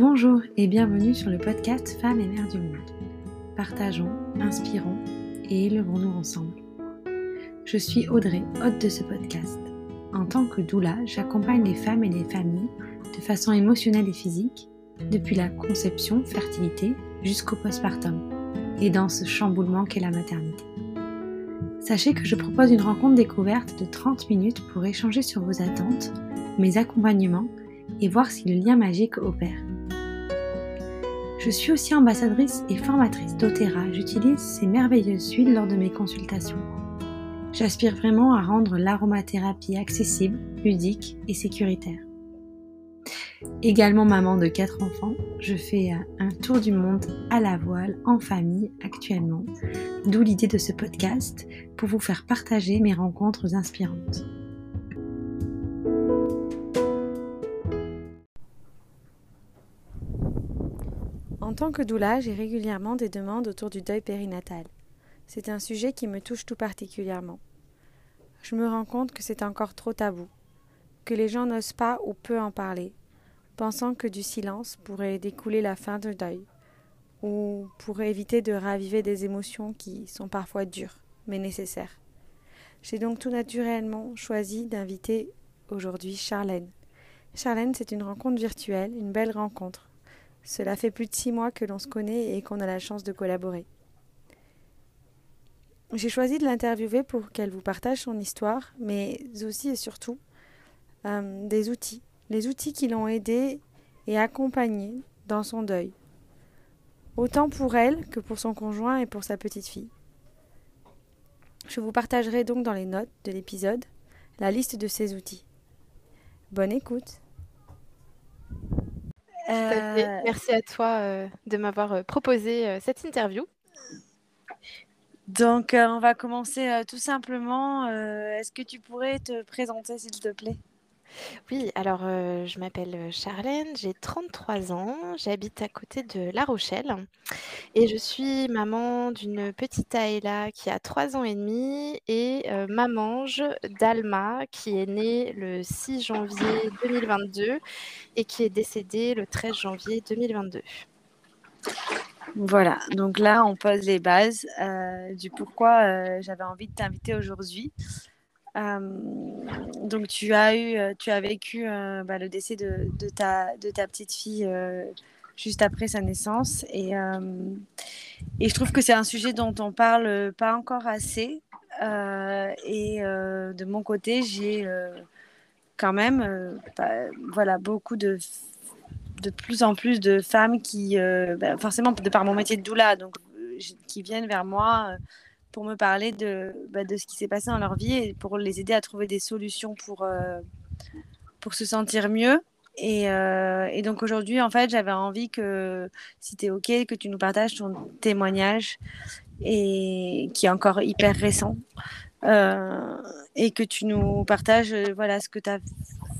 Bonjour et bienvenue sur le podcast Femmes et Mères du Monde. Partageons, inspirons et élevons-nous ensemble. Je suis Audrey, hôte de ce podcast. En tant que doula, j'accompagne les femmes et les familles de façon émotionnelle et physique, depuis la conception, fertilité, jusqu'au postpartum, et dans ce chamboulement qu'est la maternité. Sachez que je propose une rencontre découverte de 30 minutes pour échanger sur vos attentes, mes accompagnements et voir si le lien magique opère. Je suis aussi ambassadrice et formatrice d'Otera. J'utilise ces merveilleuses huiles lors de mes consultations. J'aspire vraiment à rendre l'aromathérapie accessible, ludique et sécuritaire. Également maman de quatre enfants, je fais un tour du monde à la voile en famille actuellement, d'où l'idée de ce podcast pour vous faire partager mes rencontres inspirantes. En tant que doula, j'ai régulièrement des demandes autour du deuil périnatal. C'est un sujet qui me touche tout particulièrement. Je me rends compte que c'est encore trop tabou, que les gens n'osent pas ou peu en parler, pensant que du silence pourrait découler la fin du deuil, ou pourrait éviter de raviver des émotions qui sont parfois dures, mais nécessaires. J'ai donc tout naturellement choisi d'inviter aujourd'hui Charlène. Charlène, c'est une rencontre virtuelle, une belle rencontre, cela fait plus de six mois que l'on se connaît et qu'on a la chance de collaborer. J'ai choisi de l'interviewer pour qu'elle vous partage son histoire, mais aussi et surtout euh, des outils, les outils qui l'ont aidée et accompagnée dans son deuil, autant pour elle que pour son conjoint et pour sa petite fille. Je vous partagerai donc dans les notes de l'épisode la liste de ces outils. Bonne écoute euh, Merci à toi euh, de m'avoir euh, proposé cette interview. Donc, on va commencer tout simplement. Est-ce que tu pourrais te présenter, s'il te plaît? Oui, alors euh, je m'appelle euh, Charlène, j'ai 33 ans, j'habite à côté de La Rochelle et je suis maman d'une petite Aïla qui a 3 ans et demi et euh, mamange d'Alma qui est née le 6 janvier 2022 et qui est décédée le 13 janvier 2022. Voilà, donc là on pose les bases du pourquoi j'avais envie de t'inviter aujourd'hui. Euh, donc tu as eu, euh, tu as vécu euh, bah, le décès de, ta, petite fille juste après sa naissance et, et je trouve que c'est un sujet dont on parle pas encore assez et de mon côté j'ai quand même bah, voilà beaucoup de de plus en plus de femmes qui bah, forcément de par mon métier de doula donc qui viennent vers moi pour me parler de, bah, de ce qui s'est passé dans leur vie et pour les aider à trouver des solutions pour, euh, pour se sentir mieux. Et, euh, et donc aujourd'hui, en fait, j'avais envie que, si tu es OK, que tu nous partages ton témoignage et qui est encore hyper récent. Euh, et que tu nous partages voilà, ce que tu as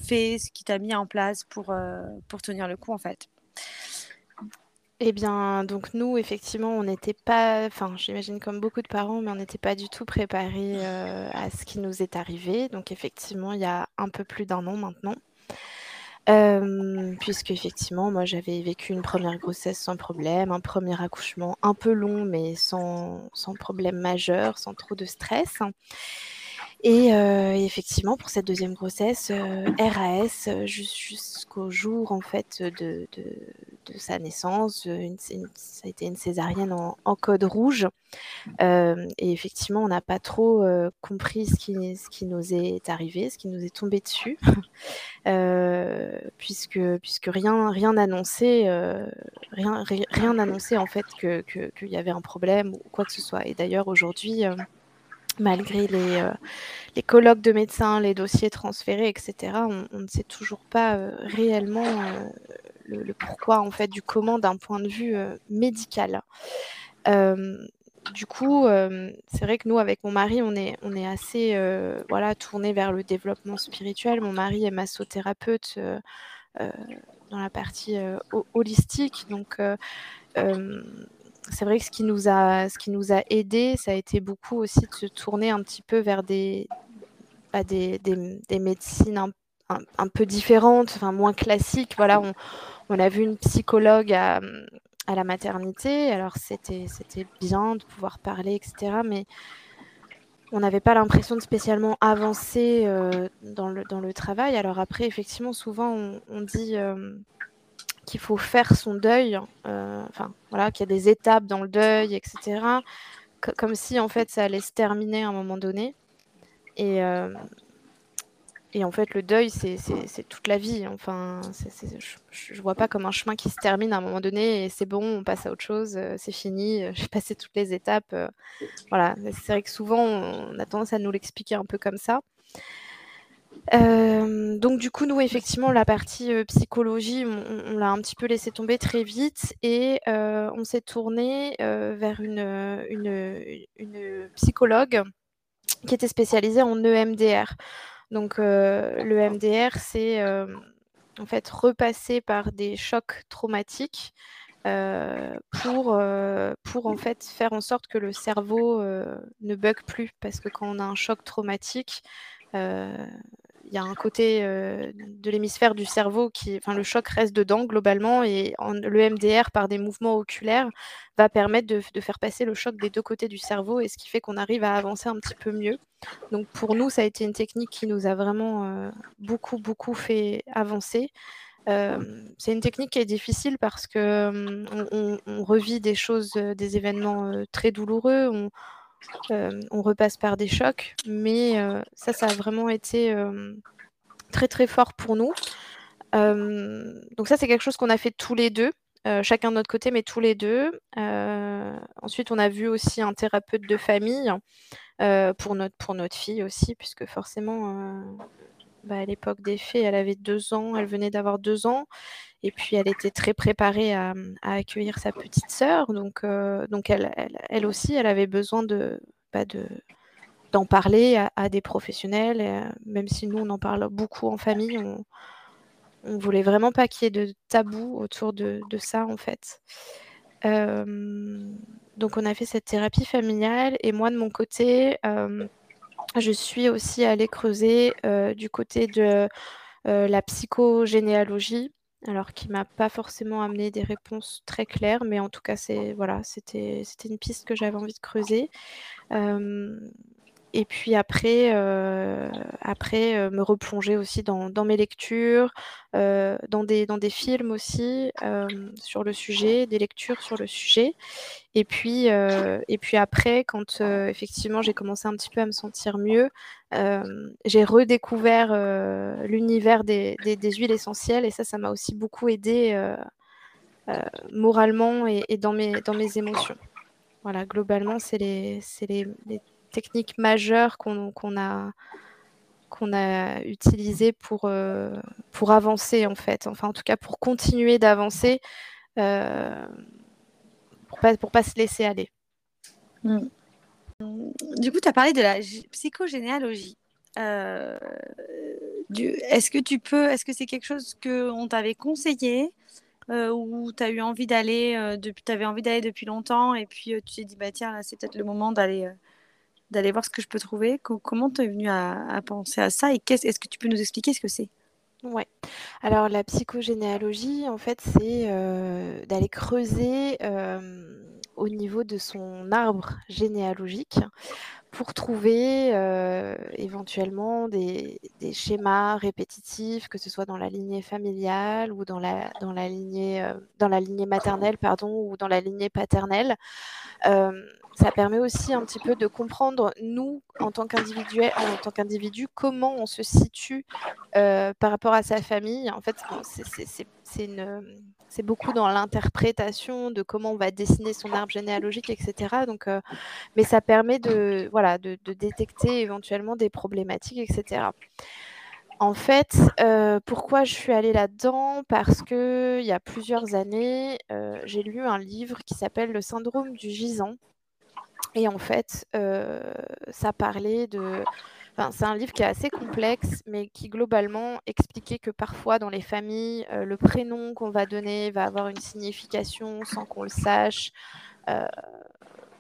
fait, ce qui t'a mis en place pour, pour tenir le coup, en fait. Eh bien, donc nous, effectivement, on n'était pas, enfin, j'imagine comme beaucoup de parents, mais on n'était pas du tout préparés euh, à ce qui nous est arrivé. Donc, effectivement, il y a un peu plus d'un an maintenant. Euh, puisque effectivement, moi j'avais vécu une première grossesse sans problème, un premier accouchement un peu long mais sans, sans problème majeur, sans trop de stress. Euh, et, effectivement, pour cette deuxième grossesse, euh, RAS jusqu'au jour en fait de, sa naissance, ça a été une césarienne en, code rouge. Euh, et effectivement, on n'a pas trop compris ce qui, nous est arrivé, ce qui nous est tombé dessus, puisque, rien n'annonçait rien, rien en fait que qu'il y avait un problème ou quoi que ce soit. Et d'ailleurs aujourd'hui malgré les, euh, les colloques de médecins, les dossiers transférés, etc., on, ne sait toujours pas euh, réellement euh, le, pourquoi, en fait, du comment d'un point de vue médical. du coup, c'est vrai que nous, avec mon mari, on est, on est assez voilà, tourné vers le développement spirituel. Mon mari est massothérapeute dans la partie holistique, donc c'est vrai que ce qui nous a, ce qui nous a aidé, ça a été beaucoup aussi de se tourner un petit peu vers des, bah, des, des, médecines un, peu différentes, enfin moins classiques. Voilà, on, On a vu une psychologue à, à la maternité. Alors, c'était bien de pouvoir parler, etc. Mais on n'avait pas l'impression de spécialement avancer euh, dans, le, dans le travail. Alors après, effectivement, souvent, on, dit euh, qu'il faut faire son deuil, euh, enfin, voilà, qu'il y a des étapes dans le deuil, etc. comme si, en fait, ça allait se terminer à un moment donné. Et, et en fait, le deuil, c'est toute la vie. Enfin, je vois pas comme un chemin qui se termine à un moment donné et c'est bon, on passe à autre chose, euh, c'est fini, euh, j'ai passé toutes les étapes. Euh, voilà, c'est vrai que souvent, on a tendance à nous l'expliquer un peu comme ça. Donc du coup, nous, effectivement, la partie psychologie, on, l'a un petit peu laissé tomber très vite et on s'est tourné vers une, une, une psychologue qui était spécialisée en EMDR. Donc euh, le MDR, c'est euh, en fait repasser par des chocs traumatiques euh, pour, pour en fait faire en sorte que le cerveau ne bug plus. Parce que quand on a un choc traumatique, y a un côté de l'hémisphère du cerveau qui, enfin, le choc reste dedans globalement et le MDR par des mouvements oculaires va permettre de, faire passer le choc des deux côtés du cerveau et ce qui fait qu'on arrive à avancer un petit peu mieux. Donc pour nous, ça a été une technique qui nous a vraiment beaucoup, beaucoup fait avancer. c'est une technique qui est difficile parce que on, revit des choses, des événements très douloureux. Euh, on repasse par des chocs, mais euh, ça, ça a vraiment été euh, très très fort pour nous. donc ça, c'est quelque chose qu'on a fait tous les deux, chacun de notre côté, mais tous les deux. ensuite, on a vu aussi un thérapeute de famille pour notre fille aussi, puisque forcément, bah, à l'époque des faits, elle avait deux ans, elle venait d'avoir deux ans. Et puis, elle était très préparée à, accueillir sa petite sœur. Donc, euh, donc elle, elle, aussi, elle avait besoin de, bah, de, d'en parler à, des professionnels. Euh, même si nous, on en parle beaucoup en famille, on, on voulait vraiment pas qu'il y ait de tabou autour de, de ça, en fait. Euh, donc, on a fait cette thérapie familiale. Et moi, de mon côté, je suis aussi allée creuser du côté de la psychogénéalogie alors qui m'a pas forcément amené des réponses très claires, mais en tout cas, c'est voilà, c'était c'était une piste que j'avais envie de creuser. Et puis après, euh, après euh, me replonger aussi dans, mes lectures, euh, dans, des, dans des films aussi sur le sujet, des lectures sur le sujet. Et puis, et puis après, quand effectivement j'ai commencé un petit peu à me sentir mieux, j'ai redécouvert l'univers des, des, huiles essentielles et ça, ça m'a aussi beaucoup aidé moralement et, dans, mes, dans mes émotions. Voilà, globalement, c'est les, les, les, techniques majeures qu'on a qu'on a pour, pour avancer en fait, enfin en tout cas pour continuer d'avancer pour pas, pour pas se laisser aller. Mm. Du coup, tu as parlé de la psychogénéalogie. Euh, est-ce que tu peux, est-ce que c'est quelque chose qu'on t'avait conseillé euh, ou tu as eu envie d'aller, euh, depuis, avais envie d'aller depuis longtemps et puis tu t'es dit, bah tiens, là, c'est peut-être le moment d'aller d'aller voir ce que je peux trouver. Comment tu es venu à, penser à ça et est-ce que tu peux nous expliquer ce que c'est? Ouais. Alors la psychogénéalogie, en fait, c'est euh, d'aller creuser euh, au niveau de son arbre généalogique pour trouver euh, éventuellement des, schémas répétitifs, que ce soit dans la lignée familiale ou dans la, dans la, lignée, dans la lignée maternelle, pardon, ou dans la lignée paternelle ça permet aussi un petit peu de comprendre, nous, en tant qu'individu, en tant qu'individu, comment on se situe euh, par rapport à sa famille. En fait, c'est beaucoup dans l'interprétation de comment on va dessiner son arbre généalogique, etc. Donc, euh, mais ça permet de, voilà, de, détecter éventuellement des problématiques, etc. En fait, euh, pourquoi je suis allée là-dedans? Parce que il y a plusieurs années, j'ai lu un livre qui s'appelle Le syndrome du gisant et en fait, euh, ça parlait de. Enfin, c'est un livre qui est assez complexe, mais qui globalement expliquait que parfois dans les familles, euh, le prénom qu'on va donner va avoir une signification sans qu'on le sache. Euh,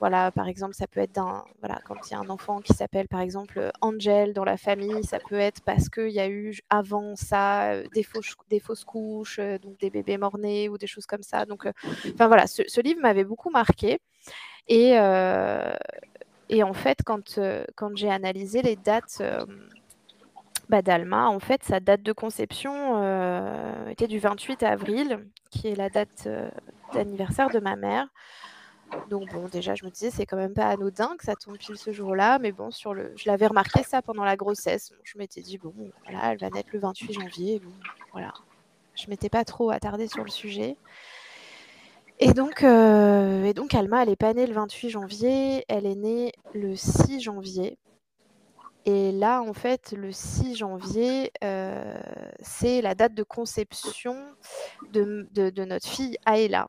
voilà, par exemple, ça peut être d'un, voilà, quand il y a un enfant qui s'appelle par exemple Angel dans la famille, ça peut être parce qu'il y a eu avant ça des fausses, couches, donc des bébés morts-nés ou des choses comme ça. Donc, enfin voilà, ce livre m'avait beaucoup marqué. Et, et en fait, quand, quand j'ai analysé les dates bah, d'Alma, en fait, sa date de conception était du 28 avril, qui est la date d'anniversaire de ma mère. Donc bon, déjà, je me disais, c'est quand même pas anodin que ça tombe pile ce jour-là, mais bon, sur le, je l'avais remarqué ça pendant la grossesse. je m'étais dit, bon, voilà, elle va naître le 28 janvier. Bon, voilà, je m'étais pas trop attardée sur le sujet. Et donc, euh, et donc Alma, elle n'est pas née le 28 janvier, elle est née le 6 janvier. Et là, en fait, le 6 janvier, euh, c'est la date de conception de, notre fille Aïla.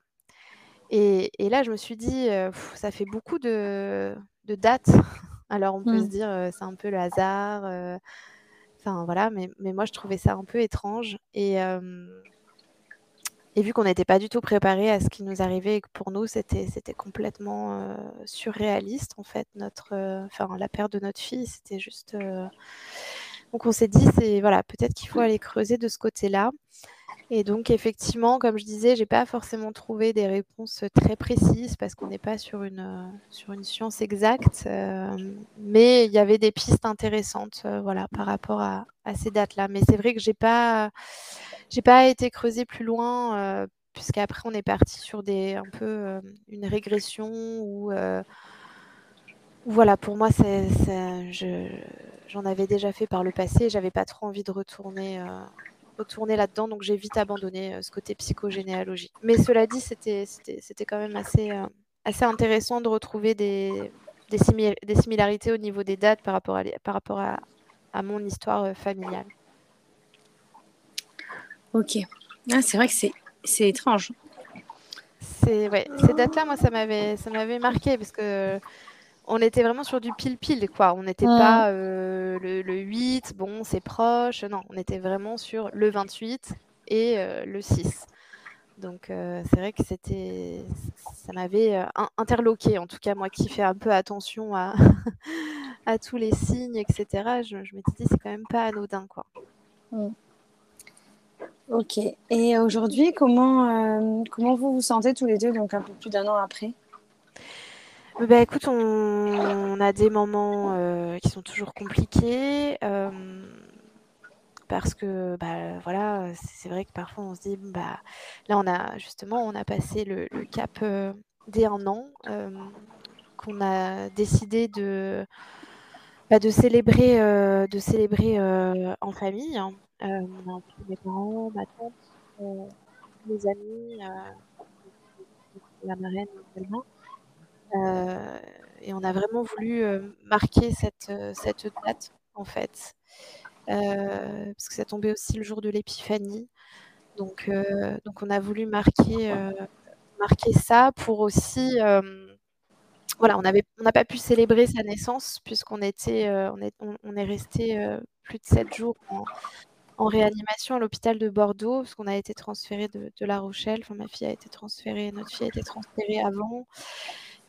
Et, là, je me suis dit, euh, ça fait beaucoup de, dates. Alors, on peut se mmh. dire, c'est un peu le hasard. Enfin, voilà, mais, mais, moi, je trouvais ça un peu étrange. Et, et vu qu'on n'était pas du tout préparé à ce qui nous arrivait et que pour nous, c'était, c'était complètement euh, surréaliste, en fait, notre, euh, enfin, la perte de notre fille, c'était juste. Euh, donc, on s'est dit, c'est voilà, peut-être qu'il faut aller creuser de ce côté-là. Et donc, effectivement, comme je disais, j'ai pas forcément trouvé des réponses très précises parce qu'on n'est pas sur une, sur une science exacte, mais il y avait des pistes intéressantes, voilà, par rapport à, ces dates-là. Mais c'est vrai que j'ai pas j'ai pas été creusée plus loin, euh, puisqu'après on est parti sur des un peu euh, une régression ou euh, voilà, pour moi, c'est, j'en avais déjà fait par le passé, j'avais pas trop envie de retourner, retourner là-dedans, donc j'ai vite abandonné ce côté psychogénéalogie. Mais cela dit, c'était, quand même assez, assez intéressant de retrouver des, des, des, similarités au niveau des dates par rapport à, par rapport à, à mon histoire familiale. Ok. Ah, c'est vrai que c'est, étrange. C'est, ouais, ces dates-là, moi, ça m'avait, ça m'avait marqué parce que on était vraiment sur du pile-pile, quoi. On n'était pas euh, le, le, 8, bon, c'est proche. Non, on était vraiment sur le 28 et euh, le 6. Donc, euh, c'est vrai que c'était, ça m'avait interloqué, en tout cas, moi qui fais un peu attention à, à tous les signes, etc. Je, je m'étais dit, c'est quand même pas anodin, quoi. Mm. Ok. Et aujourd'hui, comment, comment vous vous sentez tous les deux, donc un peu plus d'un an après? Bah, écoute, on, a des moments euh, qui sont toujours compliqués euh, parce que bah, voilà, c'est vrai que parfois on se dit bah là on a justement on a passé le, cap des un an qu'on a décidé de bah, de célébrer de célébrer en famille. Hein. Euh, on a mes parents, ma tante, euh, mes amis, euh, la marraine également. Et on a vraiment voulu marquer cette, cette date, en fait, parce que ça tombait aussi le jour de l'épiphanie. Donc, donc on a voulu marquer, marquer ça pour aussi voilà, on on n'a pas pu célébrer sa naissance puisqu'on était, on est, on, est resté plus de sept jours en, en réanimation à l'hôpital de Bordeaux, parce qu'on a été transféré de, La Rochelle. Enfin, ma fille a été transférée, notre fille a été transférée avant.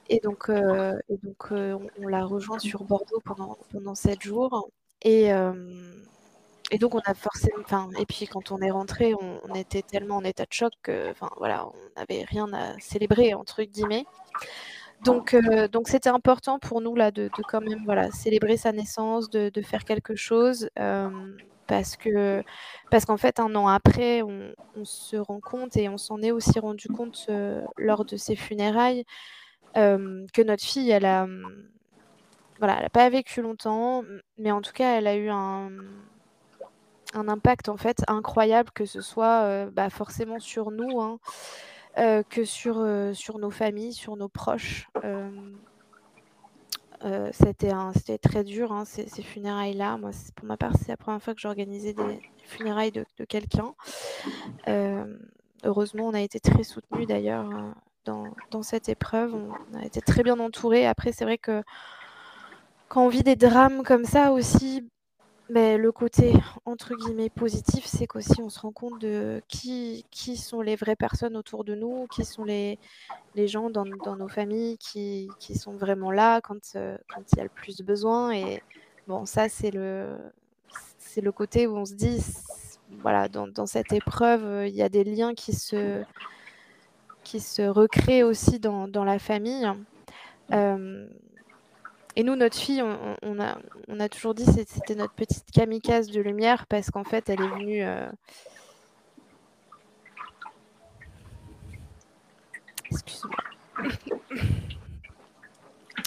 Et donc, euh, euh, on, l'a rejoint sur Bordeaux pendant, pendant sept jours. Et, euh, et donc, on a forcément. Et puis, quand on est rentré, on, était tellement en état de choc que, voilà, on n'avait rien à célébrer, entre guillemets. Donc, c'était important pour nous là de, quand même voilà célébrer sa naissance, de, faire quelque chose parce que parce qu'en fait un an après on, se rend compte et on s'en est aussi rendu compte lors de ses funérailles que notre fille elle a voilà elle a pas vécu longtemps mais en tout cas elle a eu un impact en fait incroyable que ce soit euh, bah, forcément sur nous hein, que sur nos familles sur nos proches euh, c'était très dur, hein, ces, funérailles-là. Moi, pour ma part, c'est la première fois que j'organisais des funérailles de, quelqu'un. Euh, heureusement, on a été très soutenus d'ailleurs euh, dans, cette épreuve. On a été très bien entourés. Après, c'est vrai que quand on vit des drames comme ça aussi, mais le côté entre guillemets «positif», c'est qu'aussi on se rend compte de qui qui sont les vraies personnes autour de nous, qui sont les les gens dans dans nos familles qui qui sont vraiment là quand, heu, quand il y a le plus besoin et bon ça c'est le c'est le côté où on se dit voilà dans dans cette épreuve, il y a des liens qui se qui se recréent aussi dans la famille. Hem et nous, notre fille, on a toujours dit c'est c'était notre petite kamikaze de lumière parce qu'en fait, elle est venue, heu excuse-moi.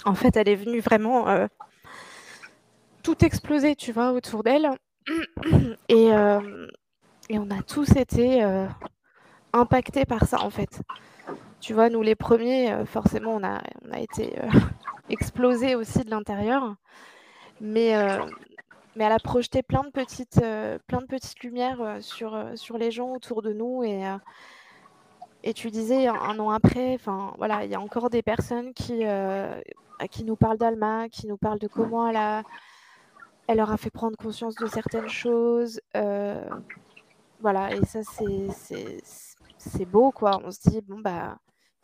En fait, elle est venue vraiment, heu tout exploser, tu vois, autour d'elle et on a tous été, impactés par ça, en fait. Tu vois, nous les 1ers, heu, forcément, on a on a été, heu, explosés aussi de l'intérieur. Mais heu, mais elle a projeté plein de petites, heu, plein de petites lumières, sur, sur les gens autour de nous et et tu disais 1 an après, voilà, il y a encore des personnes qui, qui nous parlent d'Alma, qui nous parlent de comment elle a elle leur a fait prendre conscience de certaines choses, voilà et ça c'est c'est beau, quoi. On se dit: «Bon, bah,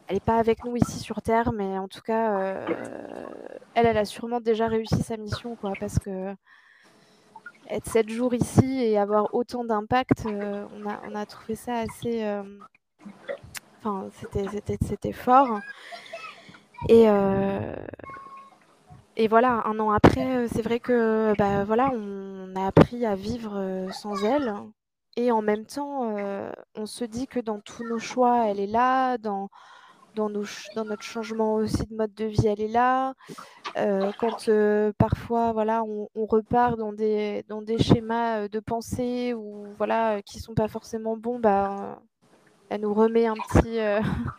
elle est pas avec nous ici sur terre, mais en tout cas, heu, elle, elle a sûrement déjà réussi sa mission, quoi». Parce qu'être 7 jours ici et avoir autant d'impact, heu, on a trouvé ça assez, hem, enfin, c'était fort et voilà, 1 an après, c'est vrai que, bah, voilà, on a appris à vivre, sans elle et en même temps, heu, on se dit que dans tous nos choix, elle est là, dans dans notre changement aussi de mode de vie, elle est là. Heu, quand, heu, parfois, voilà, on on repart dans des dans des schémas, de pensée ou voilà, qui sont pas forcément bons, bah, elle nous remet un petit,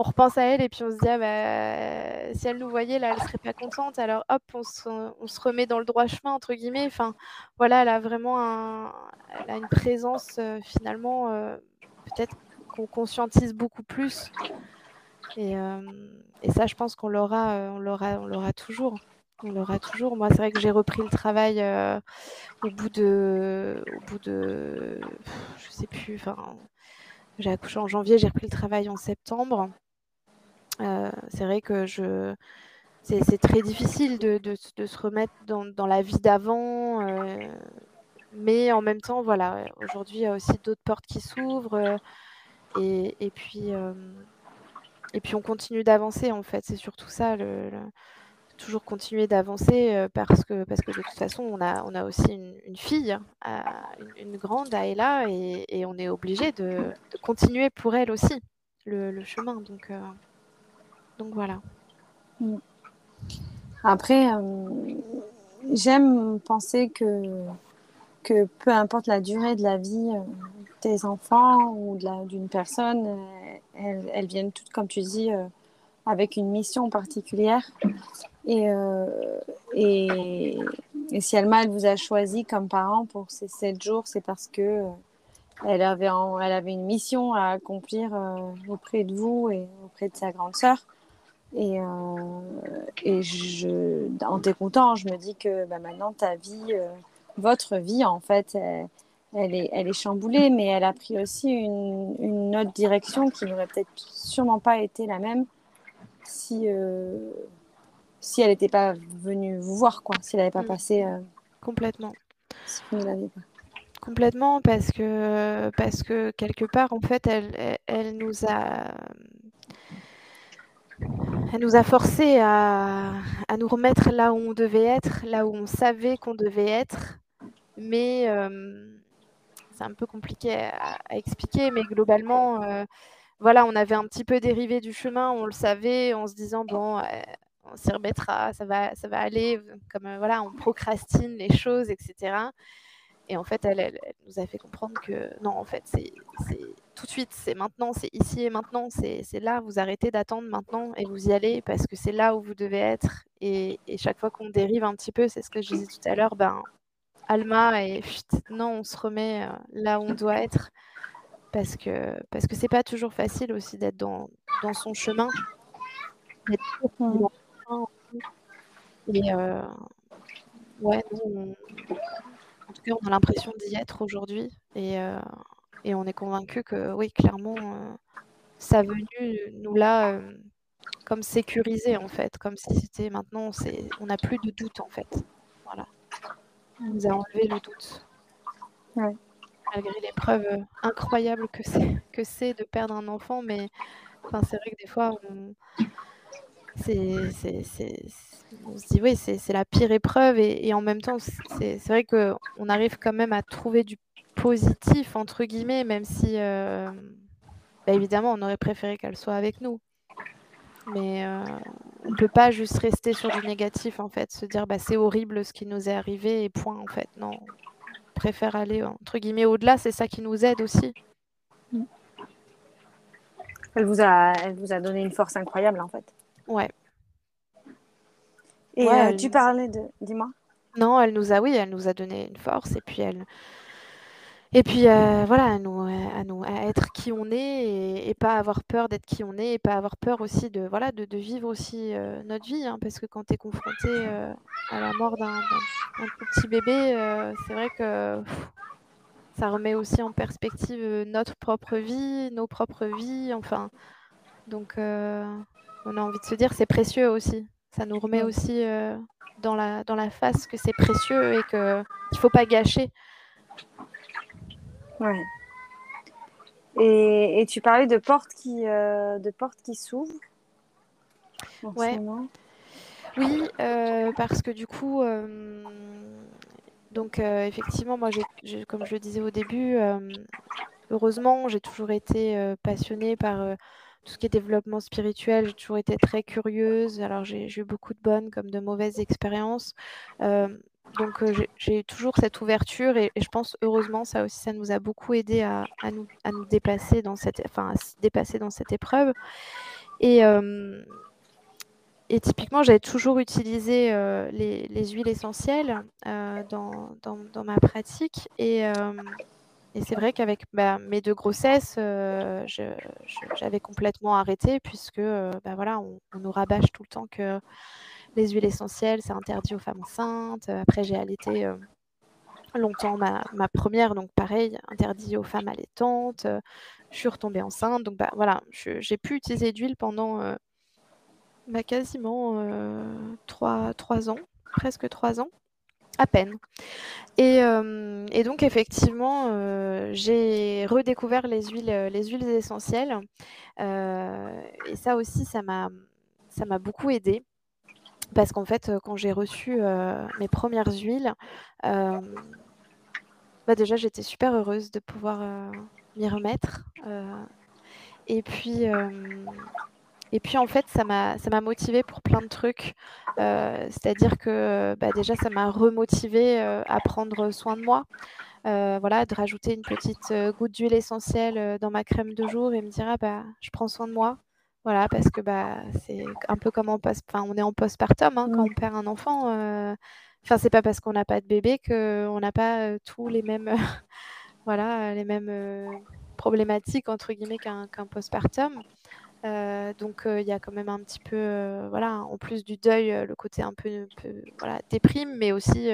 on repense à elle et puis on se dit: «Ah bah, si elle nous voyait là, elle serait pas contente», alors hop, on se remet «dans le droit chemin» entre guillemets. Voilà, elle a vraiment elle a une présence, heu, finalement, heu, peut-être qu'on conscientise beaucoup plus et et ça, je pense qu'on l'aura, on l'aura toujours. On l'aura toujours. Moi, c'est vrai que j'ai repris le travail, au bout de au bout de je sais plus, j'ai accouché en janvier, j'ai repris le travail en septembre. Heu, c'est vrai que je c'est très difficile de se remettre dans la vie d'avant, heu, mais en même temps, voilà, aujourd'hui, il y a aussi d'autres portes qui s'ouvrent, heu et puis, et puis on continue d'avancer, en fait. C'est surtout ça toujours continuer d'avancer, parce que parce que de toute façon, on a on a aussi une fille, à une grande, Ayla et et on est obligés de continuer pour elle aussi le le chemin donc donc voilà. Mmh. Après, hem, j'aime penser que que peu importe la durée de la vie, heu, des enfants ou d'une personne, heu, elles elles viennent toutes, comme tu dis, avec une mission particulière et et si Alma, elle vous a choisi comme parents pour ces 7 jours, c'est parce que, elle avait elle avait une mission à accomplir, auprès de vous et auprès de sa grande sœur et heu et je en t'écoutant, je me dis que, bah, maintenant ta vie, heu, votre vie, en fait, elle elle est elle est chamboulée, mais elle a pris aussi une une autre direction qui n'aurait peut-être sûrement pas été la même si, heu, si elle était pas venue vous voir, quoi, si elle avait pas Mmh. passé, heu Complètement. si vous ne l'aviez pas. Complètement parce que parce que quelque part, en fait, elle elle elle nous a, elle nous a forcés à nous remettre là où on devait être, là où on savait qu'on devait être. Mais hem, c'est un peu compliqué à expliquer, mais globalement, heu, voilà, on avait un petit peu dérivé du chemin, on le savait en se disant: «Bon, heu, on s'y remettra, ça va ça va aller», comme, voilà, on procrastine les choses et cetera et en fait, elle elle elle nous a fait comprendre que non, en fait, c'est tout de suite, c'est maintenant, c'est ici et maintenant, c'est là, vous arrêtez d'attendre maintenant et vous y allez parce que c'est là où vous devez être. Et et chaque fois qu'on dérive un petit peu, c'est ce que je disais tout à l'heure, ben, Alma et non, on se remet, heu, là où on doit être parce que parce que c'est pas toujours facile aussi d'être dans dans son chemin. Et heu, ouais, on cas, on a l'impression d'y être aujourd'hui et, et, on est convaincu que oui, clairement, sa venue nous l'a comme sécurisé en fait, comme si c'était maintenant, on n'a plus de doute en fait. Voilà. On nous a enlevé le doute. Malgré l'épreuve incroyable que c'est que c'est de perdre un enfant, mais c'est vrai que des fois, on, c'est, on se dit oui, c'est la pire épreuve et, en même temps, c'est vrai qu'on arrive quand même à trouver du positif entre guillemets, même si euh, bah, évidemment, on aurait préféré qu'elle soit avec nous. Mais euh, on ne peut pas juste rester sur du négatif, en fait, se dire bah, c'est horrible ce qui nous est arrivé et point, en fait. Non, on préfère aller, entre guillemets, au-delà, c'est ça qui nous aide aussi. Elle vous, a, elle vous a donné une force incroyable, en fait. Ouais. Et euh, tu parlais de... Dis-moi. Non, elle nous a, oui, elle nous a donné une force et puis elle, et puis euh, voilà, à nous, à nous, à être qui on est et, pas avoir peur d'être qui on est et pas avoir peur aussi de voilà de, de vivre aussi euh, notre vie, hein, parce que quand tu es confronté euh, à la mort d'un petit bébé, c'est vrai que ça remet aussi en perspective notre propre vie, nos propres vies, enfin. Donc on a envie de se dire c'est précieux aussi. Ça nous remet aussi dans la dans la face que c'est précieux et que il faut pas gâcher. Ouais. Et, et, tu parlais de portes qui, euh, de portes qui s'ouvrent. Ouais. Oui, euh, parce que du coup, euh, donc effectivement, moi, comme je le disais au début, heureusement, j'ai toujours été passionnée par tout ce qui est développement spirituel. J'ai toujours été très curieuse. Alors, j'ai, eu beaucoup de bonnes comme de mauvaises expériences donc euh, j'ai toujours cette ouverture et, je pense heureusement ça aussi ça nous a beaucoup aidé à, nous, à nous déplacer dans cette enfin à se dépasser dans cette épreuve et euh, et typiquement, j'avais toujours utilisé euh, les, les, huiles essentielles dans, dans, dans, ma pratique. Et, et c'est vrai qu'avec mes deux grossesses, j'avais complètement arrêté puisque bah, voilà, on, nous rabâche tout le temps que les huiles essentielles, c'est interdit aux femmes enceintes. Après, j'ai allaité euh, longtemps ma, première, donc pareil, interdit aux femmes allaitantes. je suis retombée enceinte, donc bah, voilà, j'ai pu utiliser d'huile pendant euh, bah, quasiment euh, trois, ans, presque trois ans, à peine. Et, donc effectivement, j'ai redécouvert les huiles, les huiles essentielles. et ça aussi, ça m'a beaucoup aidé parce qu'en fait, quand j'ai reçu mes premières huiles, bah déjà j'étais super heureuse de pouvoir m'y remettre. et puis, et puis en fait, ça m'a motivée pour plein de trucs. C'est-à-dire que bah, déjà, ça m'a remotivée à prendre soin de moi. voilà, de rajouter une petite goutte d'huile essentielle dans ma crème de jour et me dire ah, bah je prends soin de moi, voilà, parce que bah, c'est un peu comme on passe, enfin, on est en postpartum hein, quand mmh. on perd un enfant. Euh... Enfin, c'est pas parce qu'on n'a pas de bébé qu'on n'a pas tous les mêmes, voilà, les mêmes problématiques entre guillemets qu'un postpartum. Euh, donc il y a quand même un petit peu, voilà, en plus du deuil, le côté un peu, voilà, déprime, mais aussi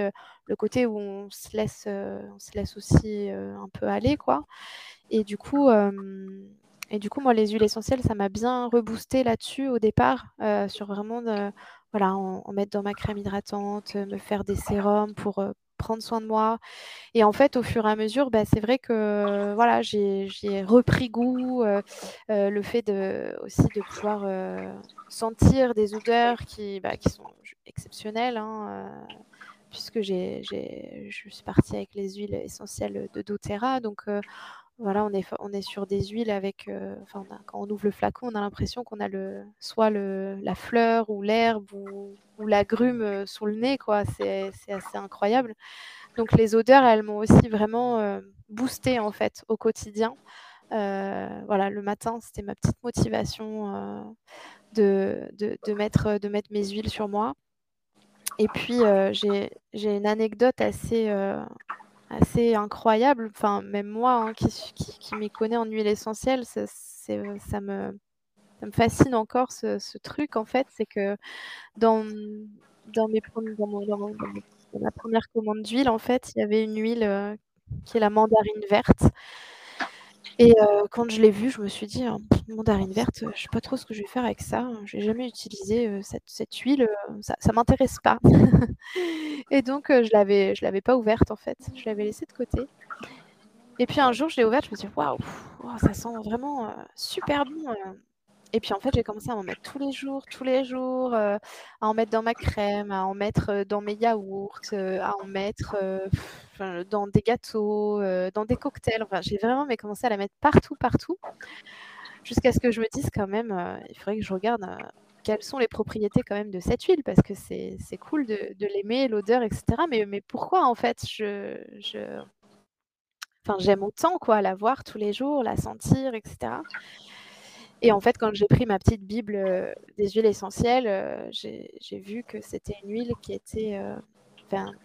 le côté où on se laisse, on se laisse aussi un peu aller, quoi. Et du coup, et du coup, moi, les huiles essentielles, ça m'a bien reboosté là-dessus au départ, euh, sur vraiment de, voilà, en, mettre dans ma crème hydratante, euh, me faire des sérums pour euh, prendre soin de moi. Et en fait, au fur et à mesure, bah, c'est vrai que voilà, j'ai repris goût, le fait de, aussi de pouvoir sentir des odeurs qui, bah, qui sont exceptionnelles. Hein, puisque j'ai, je suis partie avec les huiles essentielles de doTERRA. Donc, voilà, on est, on est sur des huiles avec. Euh, quand on ouvre le flacon, on a l'impression qu'on a le, soit le, la fleur ou l'herbe ou, ou, euh, sous le nez, quoi. C'est assez incroyable. Donc, les odeurs, elles m'ont aussi vraiment euh, boosté, en fait, au quotidien. voilà, le matin, c'était ma petite motivation de, de, mettre, de mettre mes huiles sur moi. Et puis, j'ai une anecdote assez assez incroyable. Enfin, même moi, hein, qui, m'y connais en huile essentielle, ça, me, fascine encore ce, truc, en fait. C'est que dans, dans, mes, ma première commande d'huile, en fait, il y avait une huile, qui est la mandarine verte et quand je l'ai vue, je me suis dit: «Hein, mandarine verte, je sais pas trop ce que je vais faire avec ça. J'ai jamais utilisé, cette cette huile, ça ça m'intéresse pas». Et donc je l'avais je l'avais pas ouverte, en fait. Je l'avais laissée de côté et puis un jour, je l'ai ouverte, je me suis dit: «Waouh, ça sent vraiment, super bon, et puis en fait, j'ai commencé à en mettre tous les jours, tous les jours, à en mettre dans ma crème, à en mettre, dans mes yaourts, à en mettre, dans des gâteaux, dans des cocktails. Enfin, j'ai vraiment commencé à la mettre partout, partout, jusqu'à ce que je me dise quand même, il faudrait que je regarde, quelles sont les propriétés quand même de cette huile parce que c'est cool de de l'aimer, l'odeur et cetera, mais mais pourquoi en fait je je enfin j'aime autant quoi, la voir tous les jours, la sentir et cetera et en fait, quand j'ai pris ma petite bible, des huiles essentielles, j'ai vu que c'était une huile qui était,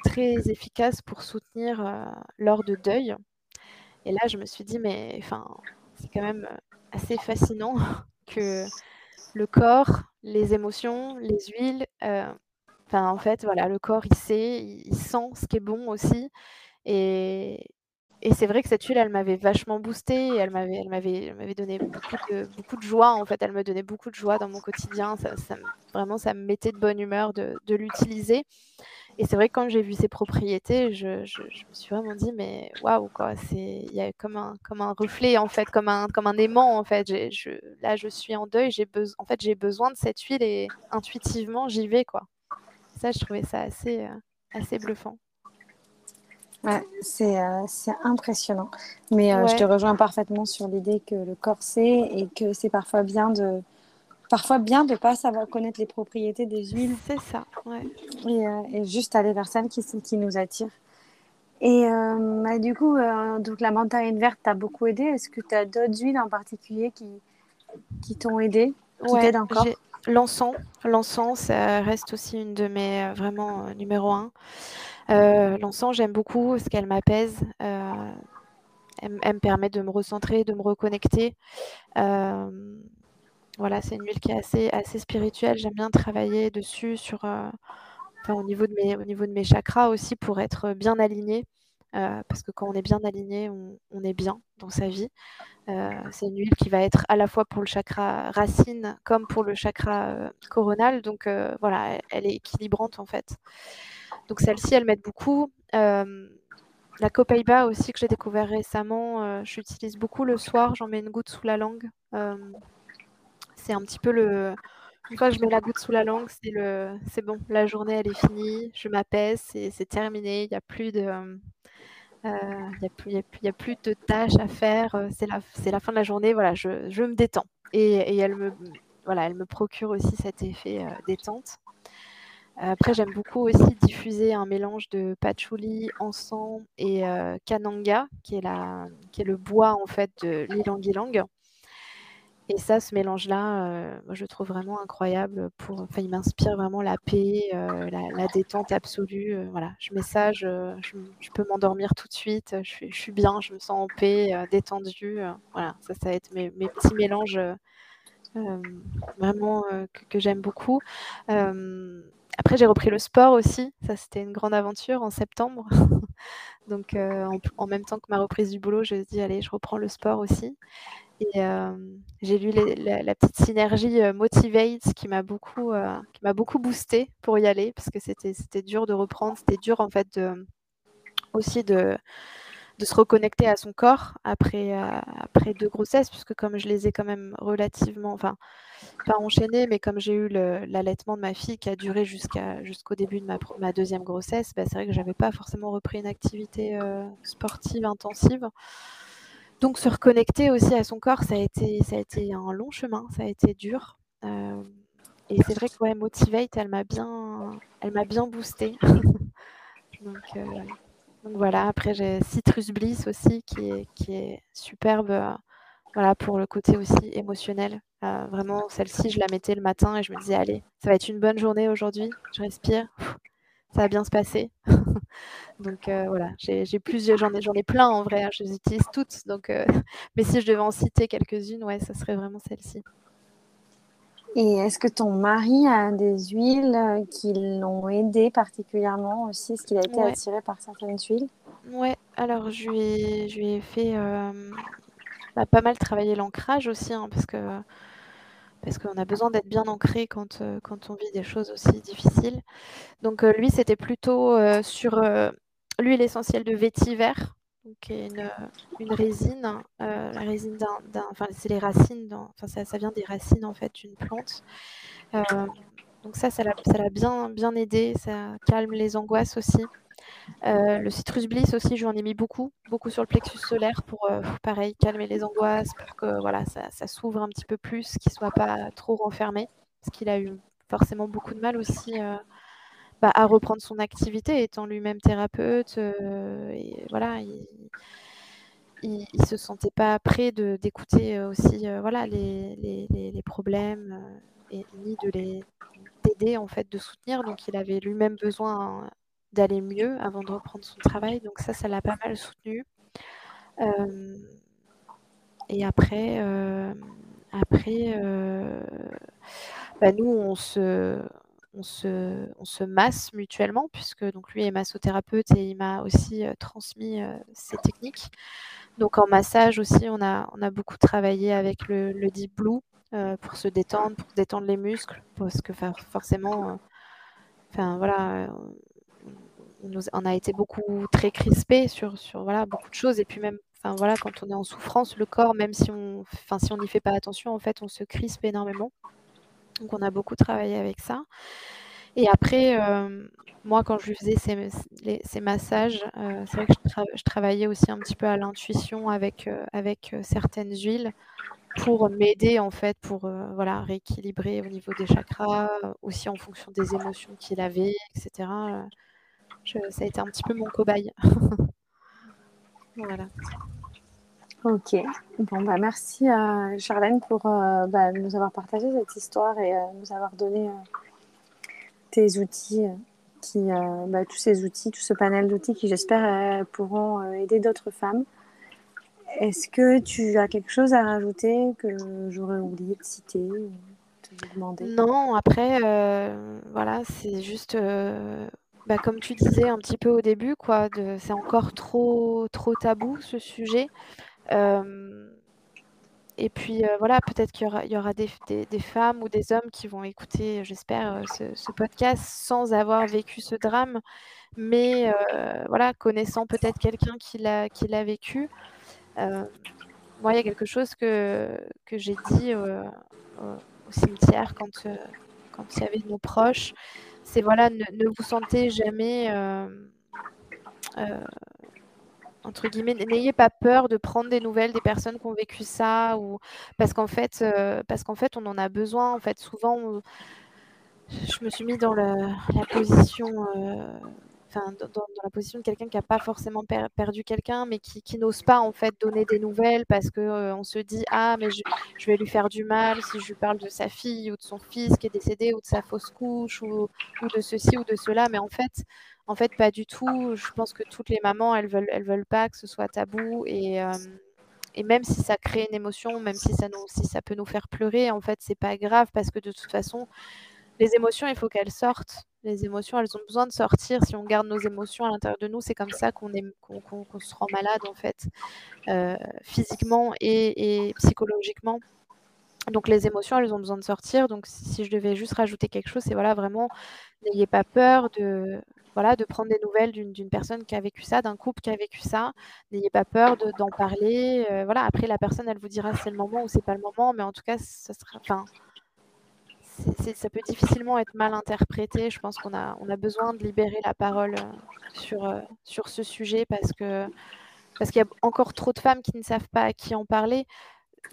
très efficace pour soutenir, lors de deuil. Et là, je me suis dit: «Mais c'est quand même, assez fascinant que le corps, les émotions, les huiles, en fait, voilà, le corps, il sait, il sent ce qui est bon aussi. Et et c'est vrai que cette huile, elle m'avait vachement boostée elle m'avait elle m'avait elle m'avait donné beaucoup de joie, en fait. Elle me donnait beaucoup de joie dans mon quotidien. Vraiment, ça me mettait de bonne humeur de l'utiliser et c'est vrai que quand j'ai vu ses propriétés, je me suis vraiment dit: «Mais waouh, quoi!» il y a comme un comme un reflet, en fait, comme un comme un aimant, en fait. Là, je suis en deuil, j'ai besoin en fait, j'ai besoin de cette huile et intuitivement, j'y vais, quoi. Ça, je trouvais ça assez, assez bluffant. Ouais, c'est impressionnant. Mais je te rejoins parfaitement sur l'idée que le corps sait et que c'est parfois bien de parfois bien de pas savoir connaître les propriétés des huiles. C'est ça, ouais. Et, et, juste aller vers celles qui, qui nous attirent. Et bah, du coup, donc la mandarine verte t'a beaucoup aidé. Est-ce que tu as d'autres huiles en particulier qui, qui t'ont aidé, qui t'aident encore? L'encens, l'encens, ça reste aussi une de mes vraiment numéro un. Euh, l'encens, j'aime beaucoup parce qu'elle m'apaise. Euh, elle, me permet de me recentrer, de me reconnecter. Euh, voilà, c'est une huile qui est assez, assez spirituelle. J'aime bien travailler dessus sur, au, niveau de mes, au niveau de mes chakras aussi pour être bien aligné. parce que quand on est bien aligné, on, est bien dans sa vie. c'est une huile qui va être à la fois pour le chakra racine comme pour le chakra coronal. Donc voilà, elle, est équilibrante en fait. Donc celle-ci, elle m'aide beaucoup. Euh, la Copaiba aussi que j'ai découvert récemment, euh, j'utilise beaucoup le soir, j'en mets une goutte sous la langue. Euh, c'est un petit peu le. Une fois que je mets la goutte sous la langue, c'est le, c'est bon, la journée elle est finie, je m'apaise, c'est terminé, il n'y a plus de, il a, plus de tâches à faire, c'est la, fin de la journée, voilà, je, me détends. Et, et, elle me, voilà, elle me procure aussi cet effet détente. Après, j'aime beaucoup aussi diffuser un mélange de patchouli, encens et euh, kananga, qui est, la, qui est le bois en fait de l'ilang-ilang. Et ça, ce mélange-là, euh, je trouve vraiment incroyable. Pour, il m'inspire vraiment la paix, euh, la, détente absolue. voilà, je mets ça, je, peux m'endormir tout de suite. Je, suis bien, je me sens en paix, détendue. voilà, ça, ça va être mes, petits mélanges vraiment que j'aime beaucoup. Après, j'ai repris le sport aussi. Ça, c'était une grande aventure en septembre. Donc, euh, en, même temps que ma reprise du boulot, je me suis dit, allez, je reprends le sport aussi. Et euh, j'ai lu la, petite synergie euh, Motivate qui m'a beaucoup, qui beaucoup boosté pour y aller parce que c'était, c'était dur de reprendre. C'était dur, en fait, de, aussi de, de se reconnecter à son corps après, après deux grossesses, puisque comme je les ai quand même relativement, enfin, pas enchaîné, mais comme j'ai eu l'allaitement de ma fille qui a duré jusqu'à jusqu'au début de ma, ma deuxième grossesse, bah, c'est vrai que j'avais pas forcément repris une activité euh, sportive intensive. Donc se reconnecter aussi à son corps, ça a été, ça a été un long chemin, ça a été dur. Euh, et c'est vrai que Motivate, elle m'a bien, elle m'a bien boosté. euh, donc, voilà, après j'ai Citrus Bliss aussi qui est, superbe voilà, pour le côté aussi émotionnel. Euh, vraiment, celle-ci, je la mettais le matin et je me disais, allez, ça va être une bonne journée aujourd'hui, je respire, ça va bien se passer. donc euh, voilà, j'ai plusieurs, j'en ai, ai plein en vrai, hein, je les utilise toutes. Donc, euh, mais si je devais en citer quelques-unes, ouais, ça serait vraiment celle-ci. Et est-ce que ton mari a des huiles qui l'ont aidé particulièrement aussi? Est-ce qu'il a été Ouais. attiré par certaines huiles? Ouais, alors je lui ai, je lui ai fait euh, bah, pas mal travailler l'ancrage aussi, hein, parce que parce qu'on a besoin d'être bien ancré quand, euh, quand on vit des choses aussi difficiles. Donc euh, lui, c'était plutôt euh, sur euh, l'huile essentielle de vétiver, donc qui est une, une résine, euh, la résine d'un, enfin c'est les racines, enfin ça, ça vient des racines en fait d'une plante. Euh, donc ça, ça l'a, bien, bien aidé, ça calme les angoisses aussi. Euh, le citrus bliss aussi, je lui en ai mis beaucoup, beaucoup sur le plexus solaire pour, euh, pareil, calmer les angoisses, pour que voilà, ça, ça s'ouvre un petit peu plus, qu'il soit pas trop renfermé, parce qu'il a eu forcément beaucoup de mal aussi euh, bah, à reprendre son activité, étant lui-même thérapeute. euh, et voilà, il, il, il se sentait pas prêt d'écouter euh, aussi euh, voilà, les, problèmes et ni de les d'aider en fait, de soutenir. Donc il avait lui-même besoin d'aller mieux avant de reprendre son travail. Donc ça, ça l'a pas mal soutenu. Et après, après bah, nous, on se, on, se, on se masse mutuellement, puisque donc lui est massothérapeute et il m'a aussi euh, transmis euh, ses techniques. Donc en massage aussi, on a, on beaucoup travaillé avec le, Deep Blue euh, pour se détendre, pour détendre les muscles, parce que forcément, enfin voilà, on, on, a été beaucoup très crispé sur, voilà, beaucoup de choses. Et puis même, voilà, quand on est en souffrance, le corps, même si on si n'y fait pas attention, en fait, on se crispe énormément. Donc on a beaucoup travaillé avec ça. Et après, euh, moi, quand je lui faisais ces, massages, euh, c'est vrai que je, tra je, travaillais aussi un petit peu à l'intuition avec, euh, certaines huiles pour m'aider en fait pour voilà rééquilibrer au niveau des chakras, aussi en fonction des émotions qu'il avait, etc. Ça a été un petit peu mon cobaye. voilà. Ok. Bon bah merci à Charlène pour euh, bah, nous avoir partagé cette histoire et euh, nous avoir donné euh, tes outils, qui, bah, tous ces outils, tout ce panel d'outils qui j'espère pourront aider d'autres femmes. Est-ce que tu as quelque chose à rajouter que j'aurais oublié de citer ou de demander? Non, après, euh, voilà, c'est juste, euh, bah, comme tu disais un petit peu au début, quoi, c'est encore trop, trop tabou ce sujet. Euh, et puis euh, voilà, peut-être qu'il y aura, des, femmes ou des hommes qui vont écouter, j'espère, ce, podcast sans avoir vécu ce drame, mais voilà, connaissant peut-être quelqu'un qui l'a, qui l'a vécu. Euh, moi, il y a quelque chose que, que j'ai dit euh, au cimetière quand, euh, quand il y avait nos proches, c'est voilà, ne, vous sentez jamais, euh, n'ayez pas peur de prendre des nouvelles des personnes qui ont vécu ça, ou parce qu'en fait, parce qu'en fait, on en a besoin. En fait, souvent, je me suis mis dans la, la position enfin, dans, la position de quelqu'un qui n'a pas forcément per perdu quelqu'un, mais qui, n'ose pas en fait donner des nouvelles parce que euh, on se dit ah mais je, vais lui faire du mal si je lui parle de sa fille ou de son fils qui est décédé ou de sa fausse couche ou, ou de ceci ou de cela, mais en fait en fait pas du tout. Je pense que toutes les mamans elles veulent elles veulent pas que ce soit tabou et euh, même si ça crée une émotion, même si ça, peut nous faire pleurer, en fait, c'est pas grave parce que de toute façon, les émotions, il faut qu'elles sortent. Les émotions, elles ont besoin de sortir. Si on garde nos émotions à l'intérieur de nous, c'est comme ça qu'on qu qu se rend malade, en fait, euh, physiquement et, psychologiquement. Donc, les émotions, elles ont besoin de sortir. Donc, si je devais juste rajouter quelque chose, c'est voilà, vraiment, n'ayez pas peur de, voilà, de prendre des nouvelles d'une personne qui a vécu ça, d'un couple qui a vécu ça. N'ayez pas peur d'en de, parler. Euh, voilà, après, la personne, elle vous dira c'est le moment ou c'est pas le moment, mais en tout cas, ça sera. Ça peut difficilement être mal interprété. Je pense qu'on a, on a besoin de libérer la parole sur, euh, sur ce sujet parce que parce qu'il y a encore trop de femmes qui ne savent pas à qui en parler.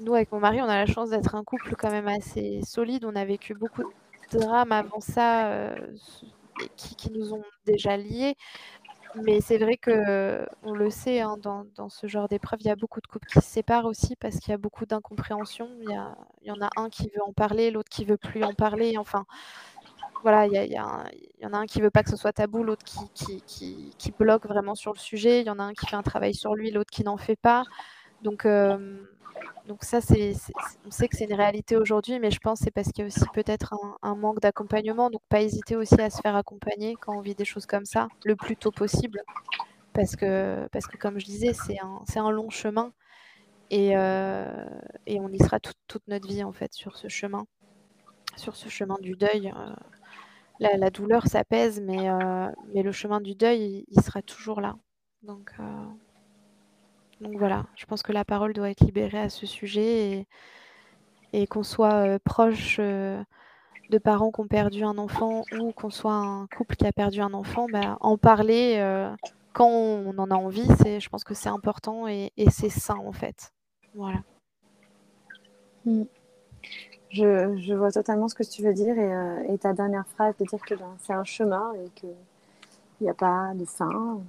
Nous, avec mon mari, on a la chance d'être un couple quand même assez solide. On a vécu beaucoup de drames avant ça euh, qui, nous ont déjà liés. Mais c'est vrai que on le sait, hein, dans, dans, ce genre d'épreuve, il y a beaucoup de couples qui se séparent aussi parce qu'il y a beaucoup d'incompréhension. Il, y en a un qui veut en parler, l'autre qui veut plus en parler. Enfin, voilà, il y, en a un qui veut pas que ce soit tabou, l'autre qui, qui, qui, bloque vraiment sur le sujet. Il y en a un qui fait un travail sur lui, l'autre qui n'en fait pas. Donc, donc ça, c'est, on sait que c'est une réalité aujourd'hui, mais je pense que c'est parce qu'il y a aussi peut-être un, manque d'accompagnement. Donc pas hésiter aussi à se faire accompagner quand on vit des choses comme ça, le plus tôt possible. Parce que, parce que comme je disais, c'est un, un long chemin. Et, et on y sera toute notre vie, en fait, sur ce chemin. Sur ce chemin du deuil. La, la, douleur s'apaise, mais, mais le chemin du deuil, il, sera toujours là. Donc... Donc voilà, je pense que la parole doit être libérée à ce sujet et, qu'on soit euh, proche euh, de parents qui ont perdu un enfant ou qu'on soit un couple qui a perdu un enfant, bah, en parler euh, quand on en a envie, c'est, je pense que c'est important et, c'est sain en fait. Voilà. Mm. Je, vois totalement ce que tu veux dire et, ta dernière phrase de dire que ben, c'est un chemin et qu'il n'y a pas de fin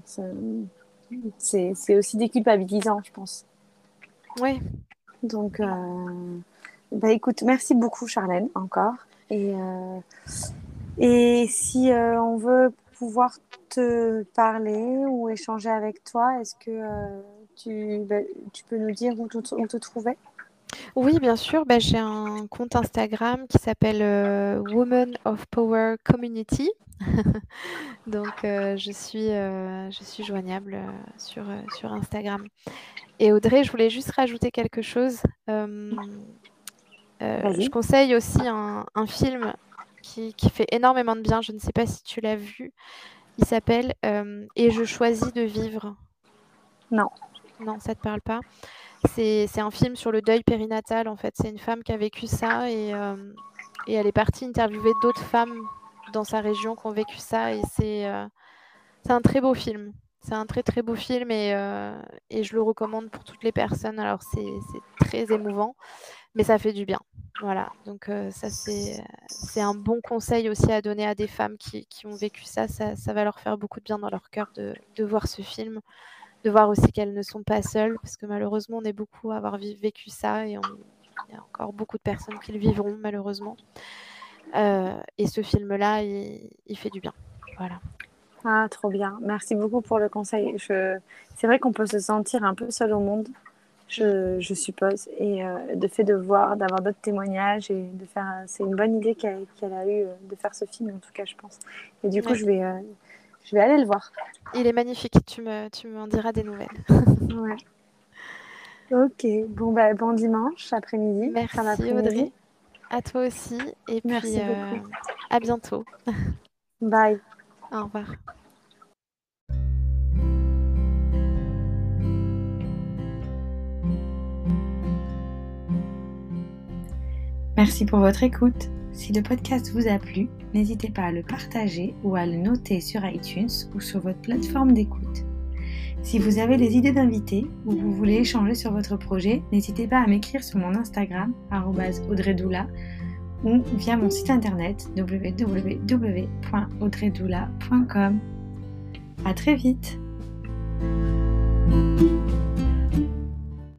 c'est aussi déculpabilisant, je pense. Oui. Donc, euh, bah écoute, merci beaucoup, Charlène, encore. Et, euh, et si euh, on veut pouvoir te parler ou échanger avec toi, est-ce que tu, bah, tu, peux nous dire où te, où te trouver? Oui, bien sûr. Bah, j'ai un compte Instagram qui s'appelle Woman of Power Community. Donc, euh, je, suis, euh, je suis joignable euh, sur, sur Instagram. Et Audrey, je voulais juste rajouter quelque chose. je conseille aussi un, film qui, qui, fait énormément de bien. Je ne sais pas si tu l'as vu. Il s'appelle Et je choisis de vivre. Non. Non, ça ne te parle pas? C'est un film sur le deuil périnatal, en fait. C'est une femme qui a vécu ça et, et elle est partie interviewer d'autres femmes dans sa région qui ont vécu ça. Et c'est euh, un très beau film. C'est un très très beau film et, euh, je le recommande pour toutes les personnes. Alors c'est très émouvant, mais ça fait du bien. Voilà, donc euh, ça c'est un bon conseil aussi à donner à des femmes qui, ont vécu ça. ça. va leur faire beaucoup de bien dans leur cœur de voir ce film, de voir aussi qu'elles ne sont pas seules, parce que malheureusement on est beaucoup à avoir vécu ça et il y a encore beaucoup de personnes qui le vivront malheureusement. Euh, et ce film-là, il, fait du bien. Voilà. Ah, trop bien. Merci beaucoup pour le conseil. Je... C'est vrai qu'on peut se sentir un peu seul au monde, je, je suppose. Et euh, de fait de voir, d'avoir d'autres témoignages et de faire. C'est une bonne idée qu'elle a eue euh, de faire ce film, en tout cas, je pense. Et du coup, je, vais, je vais aller le voir. Il est magnifique. Tu me, tu m'en diras des nouvelles. ouais. Ok. Bon, bah, bon dimanche après-midi. Merci, Audrey. À toi aussi. Et Merci puis, euh, à bientôt. Bye. Au revoir. Merci pour votre écoute. Si le podcast vous a plu, n'hésitez pas à le partager ou à le noter sur iTunes ou sur votre plateforme d'écoute. Si vous avez des idées d'invités ou vous voulez échanger sur votre projet, n'hésitez pas à m'écrire sur mon Instagram, audreydoula, ou via mon site internet www.audreydoula.com. À très vite!